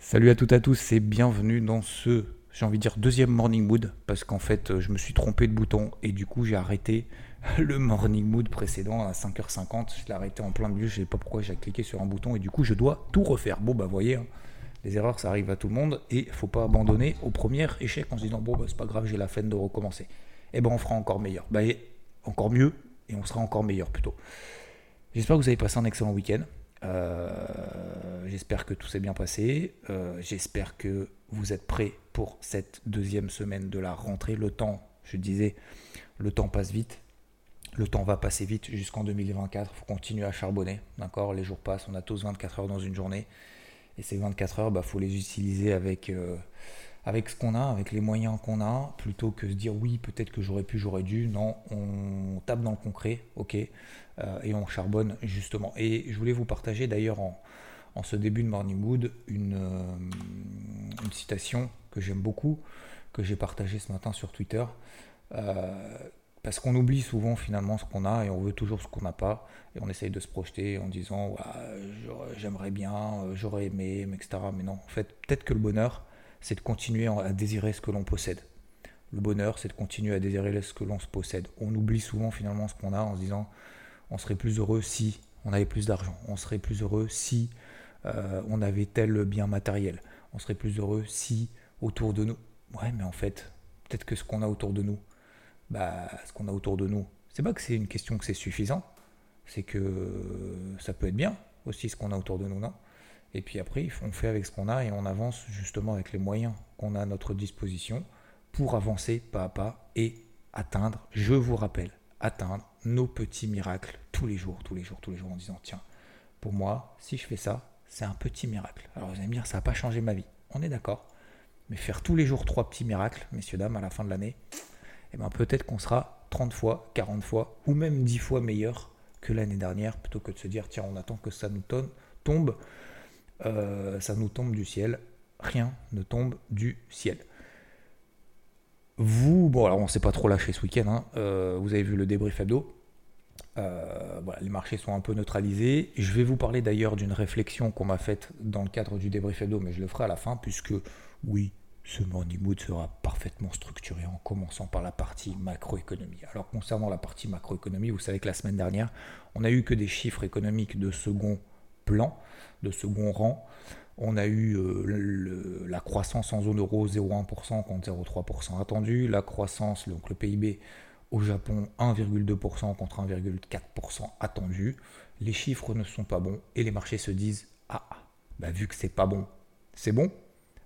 Salut à toutes et à tous et bienvenue dans ce, j'ai envie de dire, deuxième morning mood parce qu'en fait euh, je me suis trompé de bouton et du coup j'ai arrêté le morning mood précédent à 5h50. Je l'ai arrêté en plein milieu, je ne sais pas pourquoi j'ai cliqué sur un bouton et du coup je dois tout refaire. Bon bah voyez, hein, les erreurs ça arrive à tout le monde et faut pas abandonner au premier échec en se disant bon bah c'est pas grave, j'ai la flemme de recommencer. Et eh ben on fera encore meilleur. Bah, encore mieux et on sera encore meilleur plutôt. J'espère que vous avez passé un excellent week-end. Euh, j'espère que tout s'est bien passé. Euh, j'espère que vous êtes prêts pour cette deuxième semaine de la rentrée. Le temps, je disais, le temps passe vite. Le temps va passer vite jusqu'en 2024. Il faut continuer à charbonner. D'accord? Les jours passent. On a tous 24 heures dans une journée. Et ces 24 heures, il bah, faut les utiliser avec, euh, avec ce qu'on a, avec les moyens qu'on a, plutôt que se dire oui, peut-être que j'aurais pu, j'aurais dû. Non, on tape dans le concret, ok, euh, et on charbonne justement. Et je voulais vous partager d'ailleurs en, ce début de Morning une, euh, une citation que j'aime beaucoup, que j'ai partagée ce matin sur Twitter. Euh, parce qu'on oublie souvent finalement ce qu'on a et on veut toujours ce qu'on n'a pas. Et on essaye de se projeter en disant j'aimerais bien, j'aurais aimé, etc. Mais non, en fait, peut-être que le bonheur, c'est de continuer à désirer ce que l'on possède. Le bonheur, c'est de continuer à désirer ce que l'on se possède. On oublie souvent finalement ce qu'on a en se disant on serait plus heureux si on avait plus d'argent, on serait plus heureux si euh, on avait tel bien matériel, on serait plus heureux si autour de nous. Ouais, mais en fait, peut-être que ce qu'on a autour de nous, bah, ce qu'on a autour de nous, c'est pas que c'est une question que c'est suffisant, c'est que ça peut être bien aussi ce qu'on a autour de nous, non? Et puis après, on fait avec ce qu'on a et on avance justement avec les moyens qu'on a à notre disposition pour avancer pas à pas et atteindre, je vous rappelle, atteindre nos petits miracles tous les jours, tous les jours, tous les jours en disant tiens, pour moi, si je fais ça, c'est un petit miracle. Alors vous allez me dire, ça n'a pas changé ma vie. On est d'accord. Mais faire tous les jours trois petits miracles, messieurs, dames, à la fin de l'année, eh ben peut-être qu'on sera 30 fois, 40 fois, ou même 10 fois meilleur que l'année dernière, plutôt que de se dire tiens, on attend que ça nous tombe euh, ça nous tombe du ciel. Rien ne tombe du ciel. Vous, bon, alors on s'est pas trop lâché ce week-end. Hein. Euh, vous avez vu le débrief hebdo. Euh, les marchés sont un peu neutralisés. Je vais vous parler d'ailleurs d'une réflexion qu'on m'a faite dans le cadre du débrief hebdo, mais je le ferai à la fin, puisque oui, ce morning mood sera parfaitement structuré en commençant par la partie macroéconomie. Alors concernant la partie macroéconomie, vous savez que la semaine dernière, on n'a eu que des chiffres économiques de second plan de second rang. On a eu euh, la croissance en zone euro 0,1% contre 0,3% attendu. La croissance, donc le PIB au Japon 1,2% contre 1,4% attendu. Les chiffres ne sont pas bons et les marchés se disent Ah, bah, vu que c'est pas bon, c'est bon.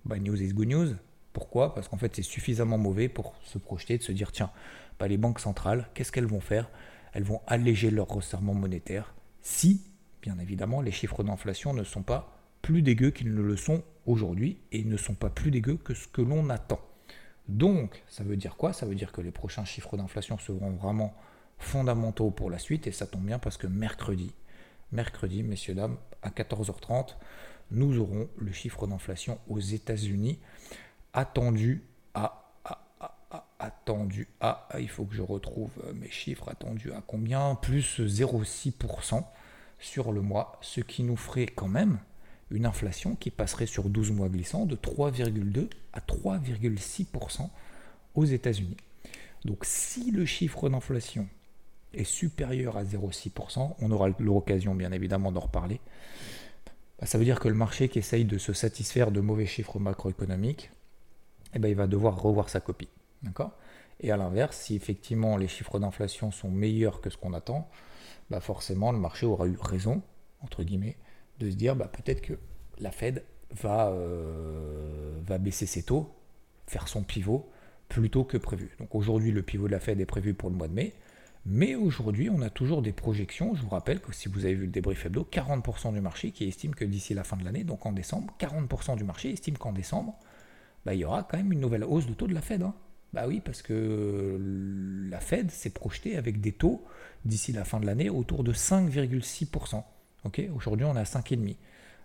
Bah, news is good news. Pourquoi? Parce qu'en fait, c'est suffisamment mauvais pour se projeter, de se dire tiens, bah, les banques centrales, qu'est-ce qu'elles vont faire? Elles vont alléger leur resserrement monétaire si bien évidemment, les chiffres d'inflation ne sont pas plus dégueux qu'ils ne le sont aujourd'hui et ne sont pas plus dégueux que ce que l'on attend. Donc, ça veut dire quoi? Ça veut dire que les prochains chiffres d'inflation seront vraiment fondamentaux pour la suite et ça tombe bien parce que mercredi, mercredi, messieurs, dames, à 14h30, nous aurons le chiffre d'inflation aux États-Unis attendu à, attendu à, il faut que je retrouve mes chiffres, attendu à combien? Plus 0,6% sur le mois, ce qui nous ferait quand même une inflation qui passerait sur 12 mois glissants de 3,2 à 3,6% aux États-Unis. Donc si le chiffre d'inflation est supérieur à 0,6%, on aura l'occasion bien évidemment d'en reparler, bah, ça veut dire que le marché qui essaye de se satisfaire de mauvais chiffres macroéconomiques, eh ben, il va devoir revoir sa copie. Et à l'inverse, si effectivement les chiffres d'inflation sont meilleurs que ce qu'on attend, bah forcément le marché aura eu raison, entre guillemets, de se dire bah peut-être que la Fed va, euh, baisser ses taux, faire son pivot plus tôt que prévu. Donc aujourd'hui le pivot de la Fed est prévu pour le mois de mai, mais aujourd'hui on a toujours des projections, je vous rappelle que si vous avez vu le débrief hebdo, 40% du marché qui estime que d'ici la fin de l'année, donc en décembre, 40% du marché estime qu'en décembre, bah, il y aura quand même une nouvelle hausse de taux de la Fed. Hein. Bah oui, parce que la Fed s'est projetée avec des taux d'ici la fin de l'année autour de 5,6%. Aujourd'hui, on est à 5,5%.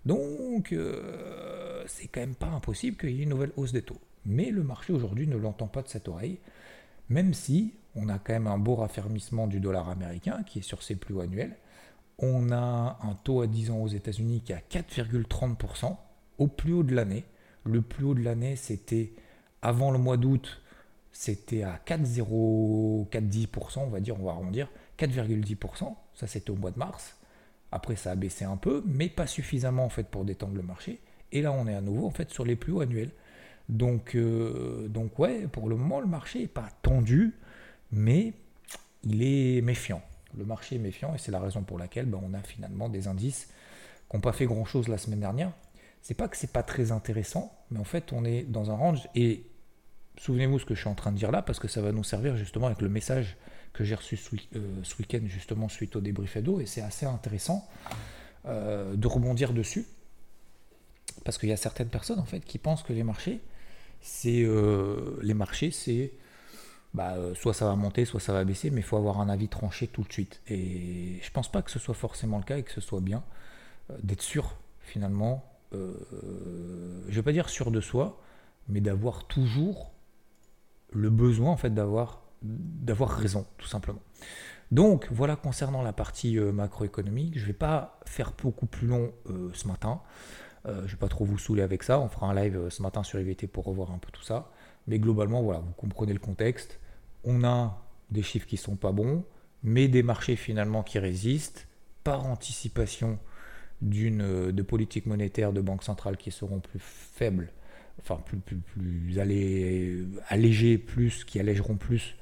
Donc, euh, c'est quand même pas impossible qu'il y ait une nouvelle hausse des taux. Mais le marché aujourd'hui ne l'entend pas de cette oreille, même si on a quand même un beau raffermissement du dollar américain qui est sur ses plus hauts annuels. On a un taux à 10 ans aux États-Unis qui est à 4,30%. au plus haut de l'année. Le plus haut de l'année, c'était avant le mois d'août, c'était à 4,0%, on va dire, on va arrondir, 4,10%. Ça, c'était au mois de mars. Après, ça a baissé un peu, mais pas suffisamment en fait pour détendre le marché. Et là, on est à nouveau en fait sur les plus hauts annuels. Donc, euh, donc ouais, pour le moment, le marché n'est pas tendu, mais il est méfiant. Le marché est méfiant et c'est la raison pour laquelle ben, on a finalement des indices qui n'ont pas fait grand-chose la semaine dernière. C'est pas que c'est pas très intéressant, mais en fait, on est dans un range et souvenez-vous ce que je suis en train de dire là, parce que ça va nous servir justement avec le message que j'ai reçu ce, euh, week-end, justement suite au débrief d'eau, et c'est assez intéressant euh, de rebondir dessus, parce qu'il y a certaines personnes en fait qui pensent que les marchés, c'est euh, les marchés, c'est bah, soit ça va monter, soit ça va baisser, mais il faut avoir un avis tranché tout de suite. Et je pense pas que ce soit forcément le cas et que ce soit bien d'être sûr finalement. je ne vais pas dire sûr de soi, mais d'avoir toujours le besoin en fait d'avoir raison, tout simplement. Donc voilà concernant la partie euh, macroéconomique. Je ne vais pas faire beaucoup plus long euh, ce matin. Euh, je ne vais pas trop vous saouler avec ça. On fera un live ce matin sur IVT pour revoir un peu tout ça. Mais globalement, voilà, vous comprenez le contexte. On a des chiffres qui sont pas bons, mais des marchés finalement qui résistent par anticipation de politique monétaire de banque centrale qui seront plus faibles, enfin plus, plus, plus allégées plus, qui allégeront plus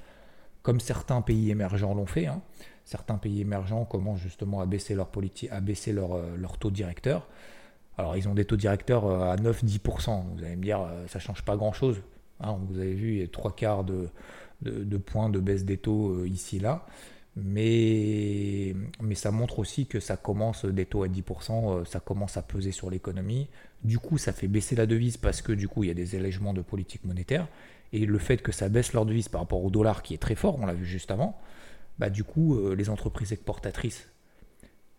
comme certains pays émergents l'ont fait. Hein. Certains pays émergents commencent justement à baisser leur, à baisser leur, euh, leur taux directeur. Alors ils ont des taux directeurs euh, à 9-10%. Vous allez me dire, euh, ça change pas grand-chose. Hein. vous avez vu, il y a trois quarts de, de, points de baisse des taux ici là. Mais, mais ça montre aussi que ça commence, des taux à 10%, ça commence à peser sur l'économie. Du coup, ça fait baisser la devise parce que du coup, il y a des allègements de politique monétaire. Et le fait que ça baisse leur devise par rapport au dollar qui est très fort, on l'a vu juste avant, bah du coup, euh, les entreprises exportatrices,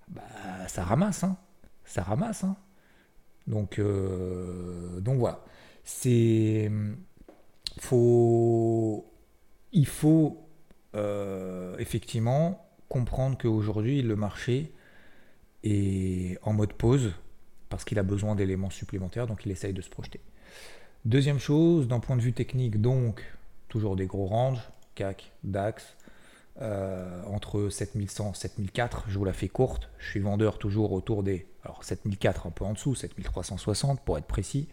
bah, ça ramasse, hein. ça ramasse. Hein. Donc, euh, donc voilà. C'est. Faut, il faut euh, effectivement comprendre qu'aujourd'hui, le marché est en mode pause parce qu'il a besoin d'éléments supplémentaires, donc il essaye de se projeter. Deuxième chose, d'un point de vue technique, donc, toujours des gros ranges, CAC, DAX, euh, entre 7100 et 7004, je vous la fais courte, je suis vendeur toujours autour des, alors 7004 un peu en dessous, 7360 pour être précis.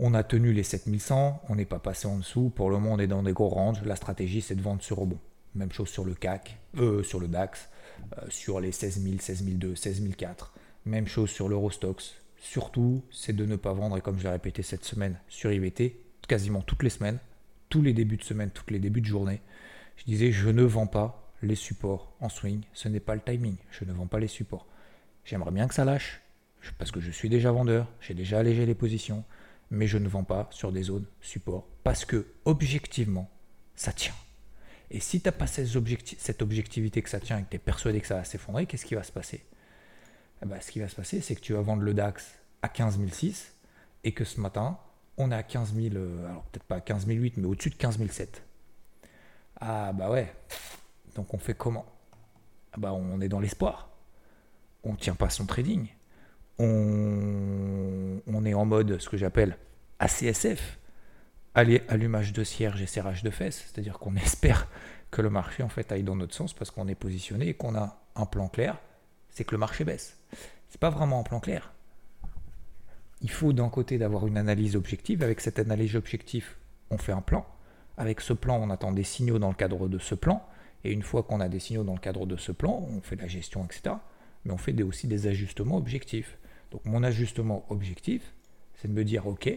On a tenu les 7100, on n'est pas passé en dessous, pour le moment on est dans des gros ranges, la stratégie c'est de vendre sur rebond. Même chose sur le CAC, euh, sur le DAX, euh, sur les 16000, 16002, 16004. Même chose sur l'Eurostox, surtout, c'est de ne pas vendre, et comme je l'ai répété cette semaine sur IVT, quasiment toutes les semaines, tous les débuts de semaine, tous les débuts de journée, je disais, je ne vends pas les supports en swing, ce n'est pas le timing, je ne vends pas les supports. J'aimerais bien que ça lâche, parce que je suis déjà vendeur, j'ai déjà allégé les positions, mais je ne vends pas sur des zones support, parce que objectivement, ça tient. Et si tu n'as pas cette, objectivité que ça tient et que tu es persuadé que ça va s'effondrer, qu'est-ce qui va se passer? Eh ben, ce qui va se passer, c'est que tu vas vendre le DAX à 15 006 et que ce matin, on est à 15 000, euh, alors peut-être pas à 15 008, mais au-dessus de 15 007. Ah bah ouais, donc on fait comment? Ah bah On est dans l'espoir. On ne tient pas son trading. On, on est en mode ce que j'appelle ACSF, allumage de cierge et serrage de fesses, c'est-à-dire qu'on espère que le marché en fait aille dans notre sens parce qu'on est positionné et qu'on a un plan clair c'est que le marché baisse. C'est pas vraiment un plan clair. Il faut d'un côté d'avoir une analyse objective. Avec cette analyse objective, on fait un plan. Avec ce plan, on attend des signaux dans le cadre de ce plan. Et une fois qu'on a des signaux dans le cadre de ce plan, on fait la gestion, etc. Mais on fait aussi des ajustements objectifs. Donc mon ajustement objectif, c'est de me dire, ok,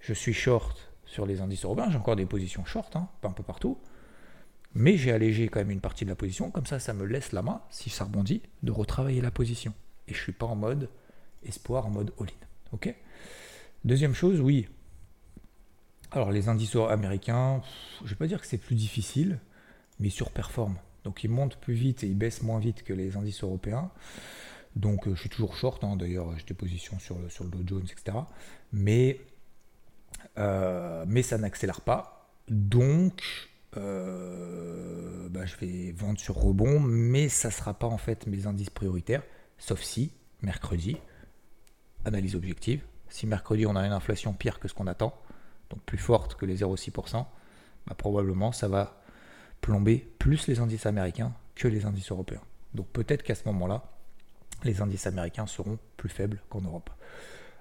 je suis short sur les indices européens, j'ai encore des positions short, hein, pas un peu partout. Mais j'ai allégé quand même une partie de la position, comme ça ça me laisse la main, si ça rebondit, de retravailler la position. Et je ne suis pas en mode espoir, en mode all-in. Ok? Deuxième chose, oui. Alors les indices américains, je ne vais pas dire que c'est plus difficile, mais ils surperforment. Donc ils montent plus vite et ils baissent moins vite que les indices européens. Donc euh, je suis toujours short, hein. d'ailleurs j'ai des positions sur le, sur le Dow Jones, etc. Mais, euh, mais ça n'accélère pas. Donc euh, bah, je vais vendre sur rebond, mais ça ne sera pas en fait mes indices prioritaires, sauf si mercredi, analyse objective. Si mercredi on a une inflation pire que ce qu'on attend, donc plus forte que les 0,6%, bah, probablement ça va plomber plus les indices américains que les indices européens. Donc peut-être qu'à ce moment-là, les indices américains seront plus faibles qu'en Europe.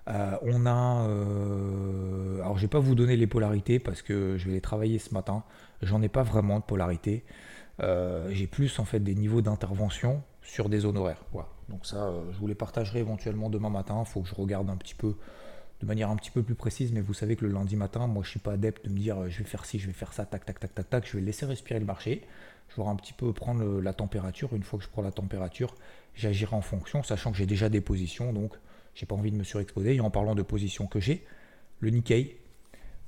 Euh, on a. Euh, alors, je vais pas vous donner les polarités parce que je vais les travailler ce matin. J'en ai pas vraiment de polarité. Euh, j'ai plus en fait des niveaux d'intervention sur des zones horaires. Donc, ça, je vous les partagerai éventuellement demain matin. Il faut que je regarde un petit peu de manière un petit peu plus précise. Mais vous savez que le lundi matin, moi, je suis pas adepte de me dire je vais faire ci, je vais faire ça, tac, tac, tac, tac, tac. Je vais laisser respirer le marché. Je vais un petit peu prendre la température. Une fois que je prends la température, j'agirai en fonction, sachant que j'ai déjà des positions. Donc, j'ai pas envie de me surexposer. Et en parlant de position que j'ai, le Nikkei,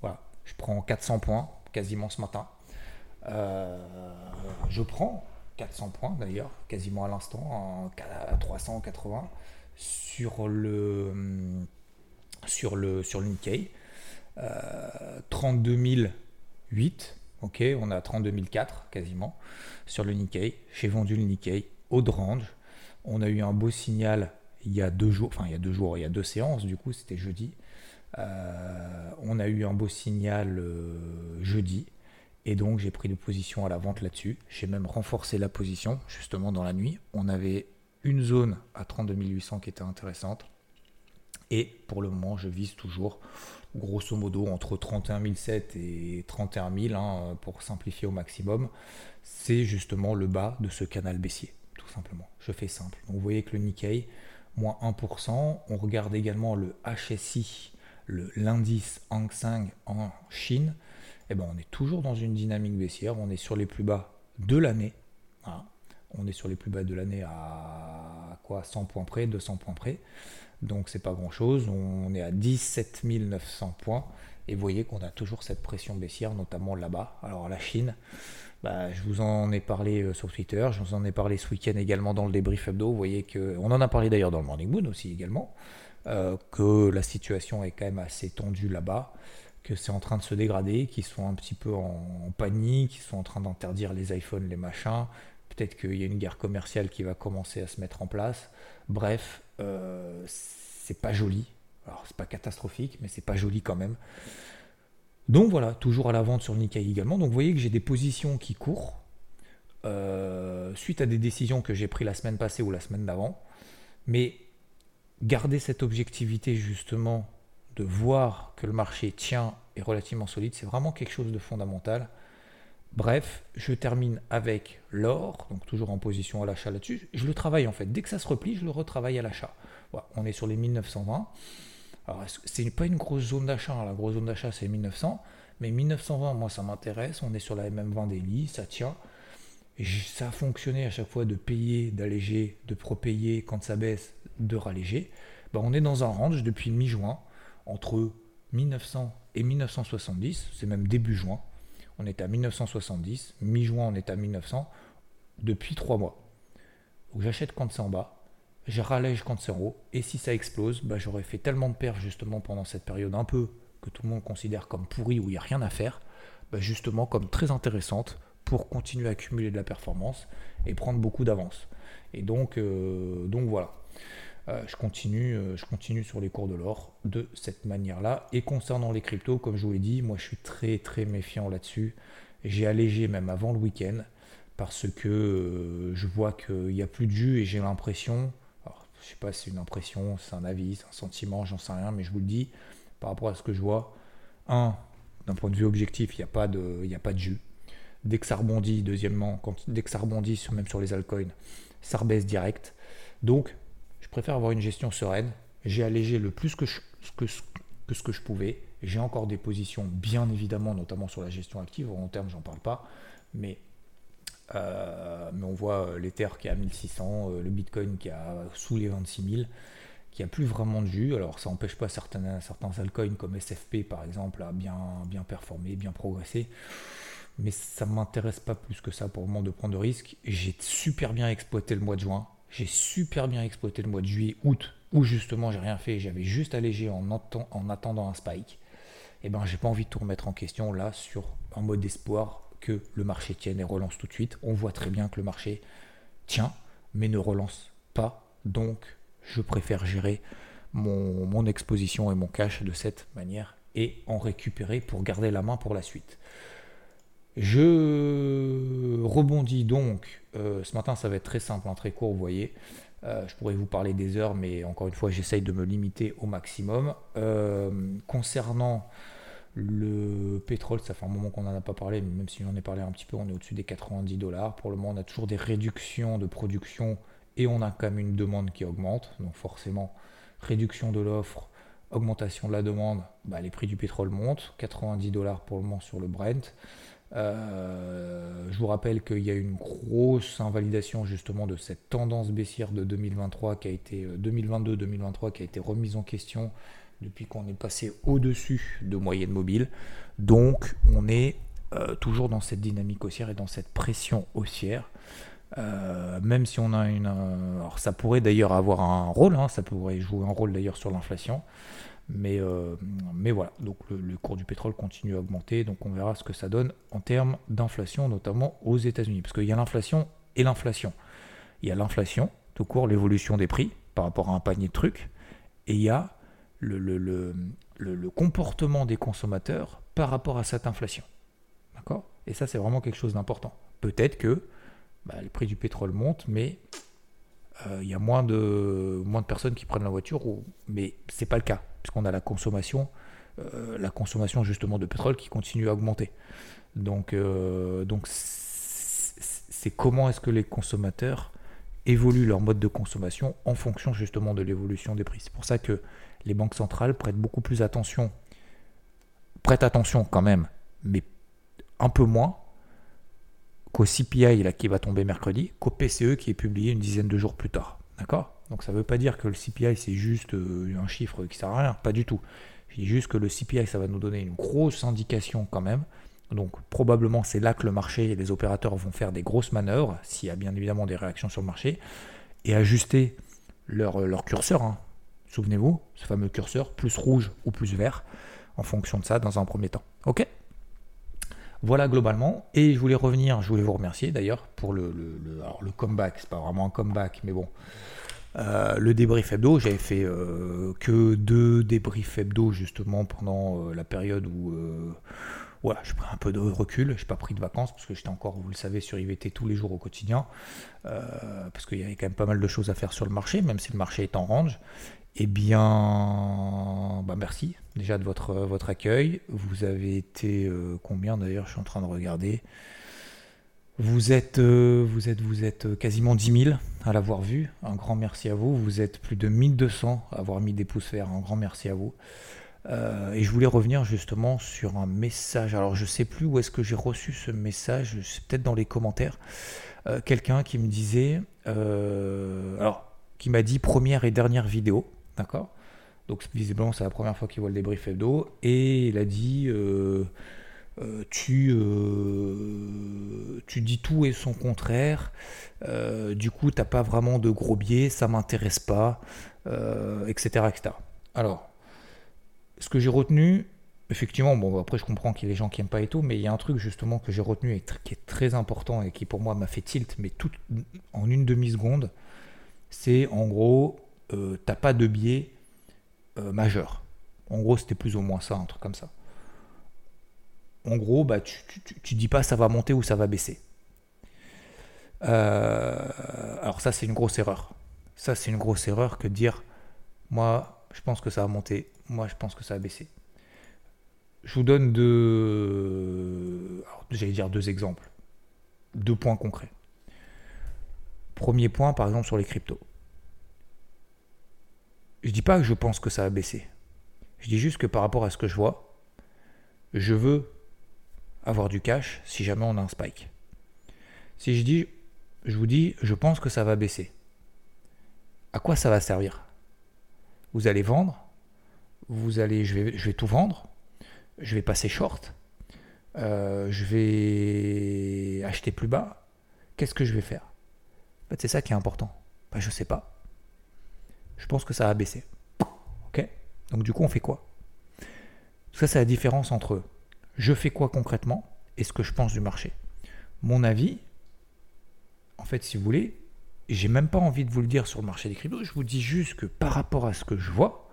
voilà, je prends 400 points quasiment ce matin. Euh, je prends 400 points d'ailleurs, quasiment à l'instant, à 380 sur le sur le sur le Nikkei. 32 008, ok, on a 32 004 quasiment sur le Nikkei. J'ai vendu le Nikkei au range. On a eu un beau signal il y a deux jours, enfin il y a deux jours, il y a deux séances, du coup c'était jeudi. Euh, on a eu un beau signal euh, jeudi et donc j'ai pris de position à la vente là-dessus. J'ai même renforcé la position justement dans la nuit. On avait une zone à 32 800 qui était intéressante et pour le moment je vise toujours grosso modo entre 31 700 et 31 000 hein, pour simplifier au maximum. C'est justement le bas de ce canal baissier tout simplement. Je fais simple. Vous voyez que le Nikkei moins 1%. On regarde également le HSI, l'indice Hang Seng en Chine. Eh ben, on est toujours dans une dynamique baissière. On est sur les plus bas de l'année. On est sur les plus bas de l'année à quoi? 100 points près, 200 points près. Donc c'est pas grand chose. On est à 17 900 points. Et vous voyez qu'on a toujours cette pression baissière, notamment là-bas. Alors la Chine, bah, je vous en ai parlé euh, sur Twitter, je vous en ai parlé ce week-end également dans le débrief hebdo. Vous voyez que, on en a parlé d'ailleurs dans le Morning Moon aussi également, euh, que la situation est quand même assez tendue là-bas, que c'est en train de se dégrader, qu'ils sont un petit peu en, panique, qu'ils sont en train d'interdire les iPhones, les machins. Peut-être qu'il y a une guerre commerciale qui va commencer à se mettre en place. Bref, euh, c'est pas joli. Alors c'est pas catastrophique, mais c'est pas joli quand même. Donc voilà, toujours à la vente sur le Nikkei également. Donc vous voyez que j'ai des positions qui courent euh, suite à des décisions que j'ai prises la semaine passée ou la semaine d'avant. Mais garder cette objectivité justement de voir que le marché tient et relativement solide, c'est vraiment quelque chose de fondamental. Bref, je termine avec l'or, donc toujours en position à l'achat là-dessus. Je le travaille en fait. Dès que ça se replie, je le retravaille à l'achat. Voilà, on est sur les 1920. Alors, c'est pas une grosse zone d'achat. Hein. La grosse zone d'achat, c'est 1900. Mais 1920, moi, ça m'intéresse. On est sur la MM20 daily, ça tient. Ça a fonctionné à chaque fois de payer, d'alléger, de pro-payer quand ça baisse, de ralléger. Ben, on est dans un range depuis mi-juin, entre 1900 et 1970, c'est même début juin. On est à 1970, mi-juin on est à 1900, depuis trois mois. Donc j'achète quand c'est en bas, je rallège quand c'est et si ça explose, bah, j'aurais fait tellement de perfs justement pendant cette période un peu que tout le monde considère comme pourrie, où il n'y a rien à faire, bah, justement comme très intéressante pour continuer à accumuler de la performance et prendre beaucoup d'avance. Et donc, euh, donc voilà. Euh, je, continue, euh, je continue sur les cours de l'or de cette manière-là. Et concernant les cryptos, comme je vous l'ai dit, moi je suis très très méfiant là-dessus. J'ai allégé même avant le week-end parce que je vois qu'il n'y a plus de jus et j'ai l'impression, je sais pas si c'est une impression, c'est un avis, c'est un sentiment, j'en sais rien, mais je vous le dis, par rapport à ce que je vois, un, d'un point de vue objectif, il n'y a, pas de, a pas de jus. Dès que ça rebondit, deuxièmement, dès que ça rebondit, même sur les altcoins, ça rebaisse direct. Donc, je préfère avoir une gestion sereine. J'ai allégé le plus que, que, que ce que je pouvais. J'ai encore des positions, bien évidemment, notamment sur la gestion active. En terme, j'en parle pas. Mais euh, mais on voit euh, l'Ether qui est à 1600, euh, le Bitcoin qui est sous les 26 000, qui a plus vraiment de jus. Alors ça n'empêche pas certains, certains altcoins comme SFP par exemple à bien, bien performer, bien progresser. Mais ça ne m'intéresse pas plus que ça pour le moment de prendre de risques. J'ai super bien exploité le mois de juin. J'ai super bien exploité le mois de juillet, août, où justement j'ai rien fait. J'avais juste allégé en, en attendant un spike. Et eh ben j'ai pas envie de tout remettre en question là sur un mode espoir que le marché tienne et relance tout de suite. On voit très bien que le marché tient, mais ne relance pas. Donc, je préfère gérer mon, exposition et mon cash de cette manière et en récupérer pour garder la main pour la suite. Je rebondis donc. Euh, ce matin, ça va être très simple, hein, très court, vous voyez. Euh, je pourrais vous parler des heures, mais encore une fois, j'essaye de me limiter au maximum. Euh, concernant le pétrole, ça fait un moment qu'on n'en a pas parlé, mais même si j'en ai parlé un petit peu, on est au-dessus des 90 dollars. Pour le moment, on a toujours des réductions de production et on a quand même une demande qui augmente. Donc forcément, réduction de l'offre, augmentation de la demande, bah, les prix du pétrole montent. 90 dollars pour le moment sur le Brent. Euh, je vous rappelle qu'il y a une grosse invalidation justement de cette tendance baissière de 2023 qui a été 2022-2023 euh, qui a été remise en question depuis qu'on est passé au-dessus de moyenne mobile. Donc on est euh, toujours dans cette dynamique haussière et dans cette pression haussière. même si on a une... alors ça pourrait d'ailleurs avoir un rôle, hein, ça pourrait jouer un rôle d'ailleurs sur l'inflation. Mais, euh, mais voilà, donc le, cours du pétrole continue à augmenter, donc on verra ce que ça donne en termes d'inflation, notamment aux États-Unis. Parce qu'il y a l'inflation et l'inflation. Il y a l'inflation, tout court, l'évolution des prix par rapport à un panier de trucs, et il y a le, le, le, le comportement des consommateurs par rapport à cette inflation. D'accord? Et ça, c'est vraiment quelque chose d'important. Peut-être que bah, le prix du pétrole monte, mais euh, il y a moins de, moins de personnes qui prennent la voiture, ou, mais c'est pas le cas, puisqu'on a la consommation, euh, la consommation justement de pétrole qui continue à augmenter. Donc, euh, donc c'est comment est-ce que les consommateurs évoluent leur mode de consommation en fonction justement de l'évolution des prix. C'est pour ça que les banques centrales prêtent beaucoup plus attention, prêtent attention quand même, mais un peu moins qu'au CPI là, qui va tomber mercredi, qu'au PCE qui est publié une dizaine de jours plus tard. D'accord? Donc ça ne veut pas dire que le CPI c'est juste euh, un chiffre qui sert à rien, pas du tout. Je dis juste que le CPI ça va nous donner une grosse indication quand même. Donc probablement c'est là que le marché et les opérateurs vont faire des grosses manœuvres, s'il y a bien évidemment des réactions sur le marché, et ajuster leur, leur curseur. Hein. Souvenez-vous, ce fameux curseur, plus rouge ou plus vert, en fonction de ça dans un premier temps. Ok? Voilà globalement. Et je voulais revenir, je voulais vous remercier d'ailleurs pour le, le, alors le comeback. C'est pas vraiment un comeback, mais bon. Euh, le débrief hebdo, j'avais fait euh, que deux débriefs hebdo justement pendant euh, la période où voilà, je prends un peu de recul. Je n'ai pas pris de vacances parce que j'étais encore, vous le savez, sur IVT tous les jours au quotidien. parce qu'il y avait quand même pas mal de choses à faire sur le marché, même si le marché est en range. Eh bien, bah merci déjà de votre, votre accueil. Vous avez été euh, combien d'ailleurs Je suis en train de regarder. Vous êtes, euh, vous êtes, vous êtes quasiment 10 000 à l'avoir vu. Un grand merci à vous. Vous êtes plus de 1200 à avoir mis des pouces verts. Un grand merci à vous. Euh, et je voulais revenir justement sur un message. Alors je sais plus où est-ce que j'ai reçu ce message. C'est peut-être dans les commentaires. Quelqu'un qui me disait, alors qui m'a dit première et dernière vidéo. D'accord? Donc visiblement c'est la première fois qu'il voit le débrief hebdo. Et il a dit euh, euh, tu, euh, tu dis tout et son contraire. du coup t'as pas vraiment de gros biais, ça m'intéresse pas, etc., etc. Alors, ce que j'ai retenu, effectivement, bon après je comprends qu'il y a des gens qui aiment pas et tout, mais il y a un truc justement que j'ai retenu et qui est très important et qui pour moi m'a fait tilt, mais tout en une demi-seconde, c'est en gros euh, t'as pas de biais euh, majeur. En gros, c'était plus ou moins ça, un truc comme ça. En gros, bah, tu, tu, dis pas ça va monter ou ça va baisser. Euh, alors ça, c'est une grosse erreur. Ça, c'est une grosse erreur que dire, moi, je pense que ça va monter, moi, je pense que ça va baisser. Je vous donne deux, j'allais dire deux exemples, deux points concrets. Premier point, par exemple, sur les cryptos. Je dis pas que je pense que ça va baisser. Je dis juste que par rapport à ce que je vois, je veux avoir du cash si jamais on a un spike. Si je dis, je vous dis, je pense que ça va baisser. À quoi ça va servir? Vous allez vendre, vous allez, je vais, tout vendre, je vais passer short, euh, je vais acheter plus bas. Qu'est-ce que je vais faire? C'est ça qui est important. Ben, je ne sais pas je pense que ça va baisser. Ok? Donc du coup, on fait quoi? Ça, c'est la différence entre je fais quoi concrètement et ce que je pense du marché. Mon avis, en fait, si vous voulez, j'ai même pas envie de vous le dire sur le marché des cryptos, je vous dis juste que par rapport à ce que je vois,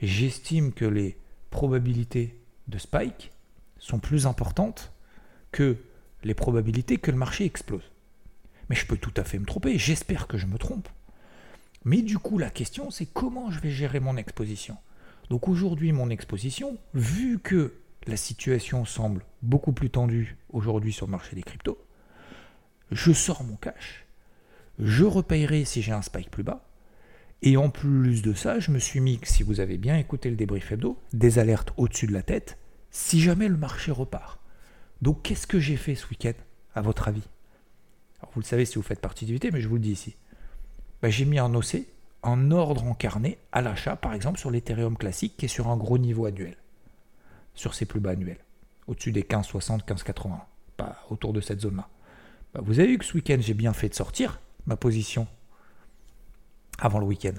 j'estime que les probabilités de spike sont plus importantes que les probabilités que le marché explose. Mais je peux tout à fait me tromper, j'espère que je me trompe. Mais du coup, la question, c'est comment je vais gérer mon exposition? Donc aujourd'hui, mon exposition, vu que la situation semble beaucoup plus tendue aujourd'hui sur le marché des cryptos, je sors mon cash, je repayerai si j'ai un spike plus bas, et en plus de ça, je me suis mis, si vous avez bien écouté le débrief hebdo, des alertes au-dessus de la tête, si jamais le marché repart. Donc qu'est-ce que j'ai fait ce week-end, à votre avis? Alors, Vous le savez si vous faites partie du VT, mais je vous le dis ici. Ben, j'ai mis un OC, en ordre encarné, à l'achat, par exemple sur l'Ethereum classique, qui est sur un gros niveau annuel, sur ses plus bas annuels, au-dessus des 15,60, 15,80, pas autour de cette zone-là. Ben, vous avez vu que ce week-end, j'ai bien fait de sortir ma position avant le week-end.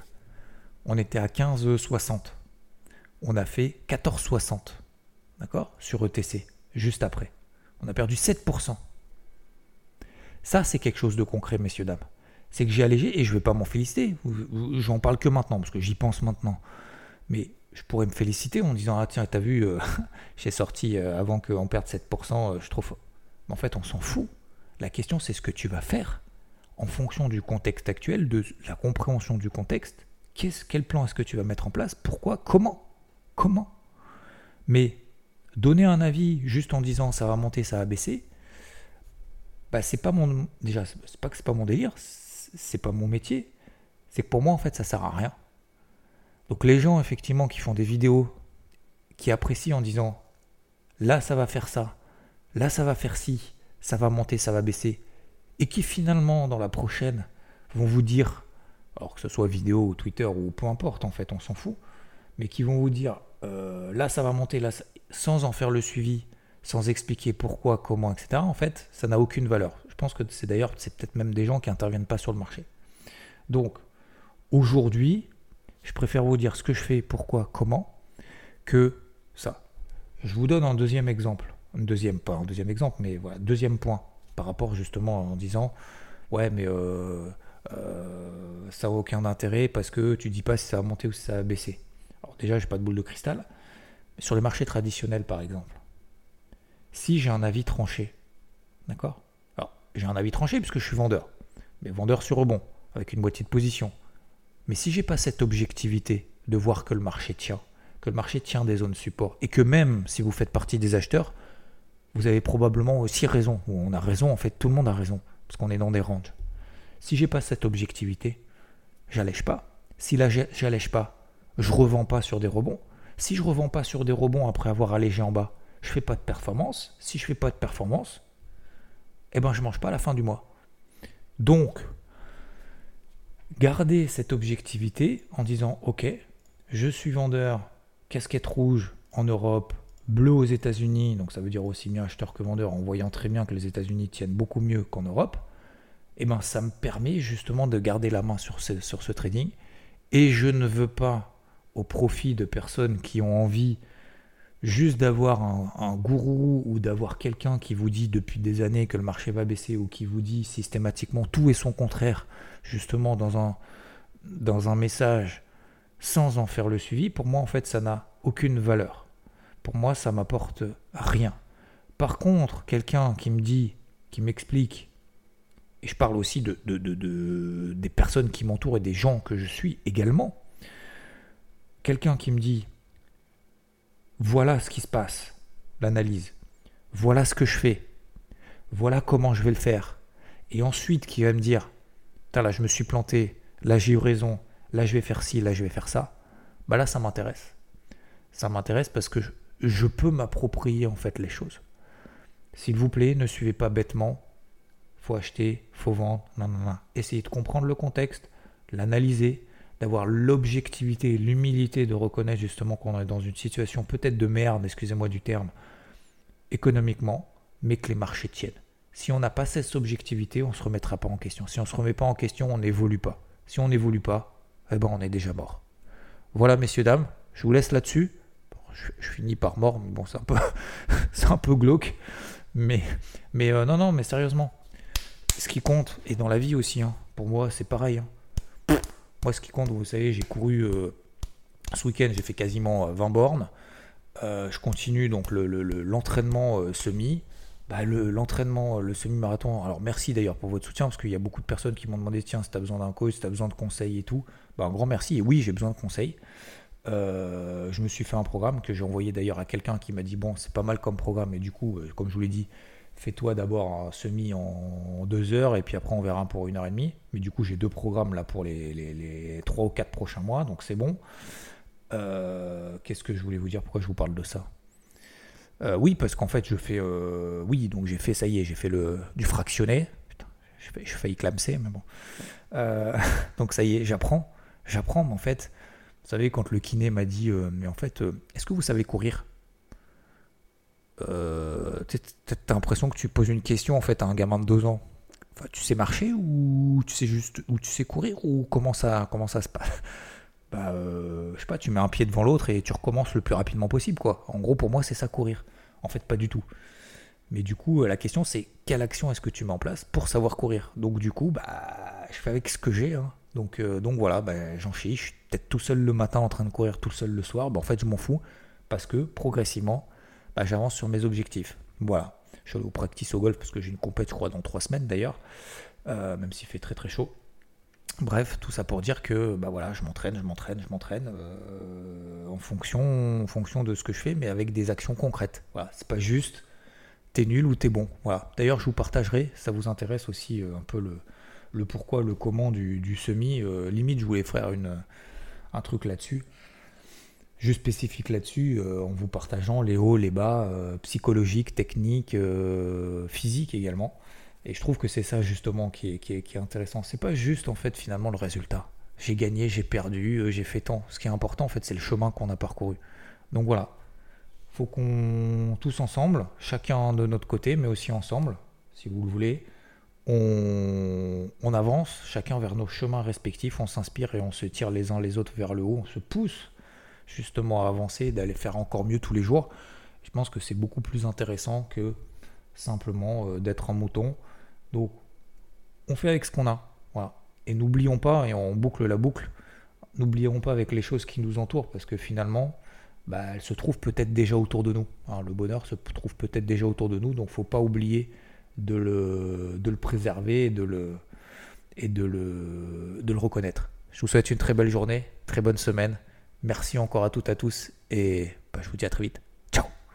On était à 15,60. On a fait 14,60. D'accord? Sur ETC, juste après. On a perdu 7%. Ça, c'est quelque chose de concret, messieurs, dames. C'est que j'ai allégé et je ne vais pas m'en féliciter. J'en parle que maintenant, parce que j'y pense maintenant. Mais je pourrais me féliciter en disant Ah, tiens, t'as vu, euh, j'ai sorti euh, avant qu'on perde 7%, euh, je trouve. Mais en fait, on s'en fout. La question, c'est ce que tu vas faire en fonction du contexte actuel, de la compréhension du contexte. quel plan est-ce que tu vas mettre en place Pourquoi Comment Comment Mais donner un avis juste en disant ça va monter, ça va baisser, bah c'est pas mon déjà c'est pas que c'est pas mon délire, c'est pas mon métier. C'est que pour moi en fait ça sert à rien. Donc les gens effectivement qui font des vidéos qui apprécient en disant là ça va faire ça, là ça va faire ci, ça va monter, ça va baisser et qui finalement dans la prochaine vont vous dire, alors que ce soit vidéo ou Twitter ou peu importe en fait, on s'en fout, mais qui vont vous dire euh, là ça va monter, là sans en faire le suivi, sans expliquer pourquoi, comment, etc. En fait, ça n'a aucune valeur. Je pense que c'est d'ailleurs c'est peut-être même des gens qui interviennent pas sur le marché. Donc aujourd'hui, je préfère vous dire ce que je fais, pourquoi, comment, que ça. Je vous donne un deuxième exemple, un deuxième pas un deuxième exemple, mais voilà deuxième point par rapport justement en disant ouais mais euh, euh, ça n'a aucun intérêt parce que tu dis pas si ça va monter ou si ça va baisser. Alors déjà j'ai pas de boule de cristal. Sur les marchés traditionnels par exemple, si j'ai un avis tranché, d'accord? Alors j'ai un avis tranché puisque je suis vendeur, mais vendeur sur rebond avec une moitié de position. Mais si j'ai pas cette objectivité de voir que le marché tient, que le marché tient des zones support et que même si vous faites partie des acheteurs, vous avez probablement aussi raison, ou on a raison, en fait, tout le monde a raison, parce qu'on est dans des ranges. Si j'ai pas cette objectivité, j'allège pas. Si là, j'allège pas, je revends pas sur des rebonds. Si je revends pas sur des rebonds après avoir allégé en bas, je fais pas de performance. Si je fais pas de performance, eh ben je mange pas à la fin du mois. Donc, gardez cette objectivité en disant ok, je suis vendeur, casquette rouge en Europe, bleu aux États-Unis, donc ça veut dire aussi bien acheteur que vendeur, en voyant très bien que les États-Unis tiennent beaucoup mieux qu'en Europe, et eh ben ça me permet justement de garder la main sur ce, sur ce trading. Et je ne veux pas, au profit de personnes qui ont envie juste d'avoir un, gourou ou d'avoir quelqu'un qui vous dit depuis des années que le marché va baisser ou qui vous dit systématiquement tout et son contraire, justement dans un, dans un message sans en faire le suivi, pour moi en fait ça n'a aucune valeur pour moi, ça m'apporte rien. Par contre, quelqu'un qui me dit, qui m'explique, et je parle aussi de, des personnes qui m'entourent et des gens que je suis également, quelqu'un qui me dit, voilà ce qui se passe, l'analyse, voilà ce que je fais, voilà comment je vais le faire, et ensuite qui va me dire, là je me suis planté, là j'ai eu raison, là je vais faire ci, là je vais faire ça, bah là ça m'intéresse. Ça m'intéresse parce que je peux m'approprier en fait les choses. S'il vous plaît, ne suivez pas bêtement. Faut acheter, faut vendre, non, non, non. Essayez de comprendre le contexte, l'analyser, d'avoir l'objectivité, l'humilité de reconnaître justement qu'on est dans une situation peut-être de merde, excusez-moi du terme, économiquement, mais que les marchés tiennent. Si on n'a pas cette objectivité, on ne se remettra pas en question. Si on ne se remet pas en question, on n'évolue pas. Si on n'évolue pas, eh ben on est déjà mort. Voilà, messieurs, dames, je vous laisse là-dessus je, finis par mort, mais bon, c'est un peu, c'est un peu glauque. Mais, mais euh, non, non, mais sérieusement, ce qui compte, et dans la vie aussi, hein, Pour moi, c'est pareil. Hein. Moi, ce qui compte, vous savez, j'ai couru ce week-end, j'ai fait quasiment 20 bornes. je continue donc l'entraînement le, semi. Bah, l'entraînement, le, semi-marathon. Alors merci d'ailleurs pour votre soutien parce qu'il y a beaucoup de personnes qui m'ont demandé tiens, si tu as besoin d'un coach, si tu as besoin de conseils et tout. Bah, un grand merci. Et oui, j'ai besoin de conseils. Euh, je me suis fait un programme que j'ai envoyé d'ailleurs à quelqu'un qui m'a dit bon, c'est pas mal comme programme. Et du coup, euh, comme je vous l'ai dit, fais-toi d'abord un semi en deux heures et puis après on verra pour une heure et demie. Mais du coup, j'ai deux programmes là pour les, trois ou quatre prochains mois, donc c'est bon. Euh, qu'est-ce que je voulais vous dire? Pourquoi je vous parle de ça? Oui, parce qu'en fait, je fais. Oui, donc j'ai fait, ça y est, j'ai fait le, du fractionné. Putain, j'ai failli clamser, mais bon. Donc ça y est, j'apprends. J'apprends, mais en fait, vous savez, quand le kiné m'a dit, mais en fait, est-ce que vous savez courir? T'as l'impression que tu poses une question en fait à un gamin de deux ans. Enfin, tu sais marcher ou tu sais juste ou tu sais courir ou comment ça comment ça se passe? Bah, je sais pas, tu mets un pied devant l'autre et tu recommences le plus rapidement possible, quoi. En gros, pour moi, c'est ça courir. En fait, pas du tout. Mais du coup, la question c'est quelle action est-ce que tu mets en place pour savoir courir? Donc du coup, bah, je fais avec ce que j'ai. Hein. Donc, euh, donc voilà, bah, j'en chie. Je suis peut-être tout seul le matin en train de courir tout seul le soir. Bah, en fait, je m'en fous parce que progressivement, bah, j'avance sur mes objectifs. Voilà. Je suis au practice au golf parce que j'ai une compète, je crois, dans trois semaines d'ailleurs, euh, même s'il fait très très chaud. Bref, tout ça pour dire que voilà, je m'entraîne, je m'entraîne, je m'entraîne euh, en, fonction, de ce que je fais, mais avec des actions concrètes. Voilà, c'est pas juste t'es nul ou t'es bon. D'ailleurs, je vous partagerai, ça vous intéresse aussi un peu le, le pourquoi, le comment du, semi. Euh, limite, je voulais faire une, un truc là-dessus, juste spécifique là-dessus, en vous partageant les hauts, les bas, psychologiques, techniques, physiques également. Et je trouve que c'est ça justement qui est, qui est, qui est intéressant. C'est pas juste en fait finalement le résultat. J'ai gagné, j'ai perdu, euh, j'ai fait tant. Ce qui est important en fait, c'est le chemin qu'on a parcouru. Donc voilà, faut qu'on tous ensemble, chacun de notre côté, mais aussi ensemble, si vous le voulez, on, avance chacun vers nos chemins respectifs, on s'inspire et on se tire les uns les autres vers le haut, on se pousse justement à avancer, d'aller faire encore mieux tous les jours. Je pense que c'est beaucoup plus intéressant que simplement euh, d'être un mouton. Donc, on fait avec ce qu'on a. Et n'oublions pas, et on boucle la boucle, n'oublions pas avec les choses qui nous entourent, parce que finalement, bah, elles se trouvent peut-être déjà autour de nous. Hein. le bonheur se trouve peut-être déjà autour de nous, donc faut pas oublier de le, préserver et de le reconnaître. Je vous souhaite une très belle journée, très bonne semaine. Merci encore à toutes et à tous, et bah, je vous dis à très vite.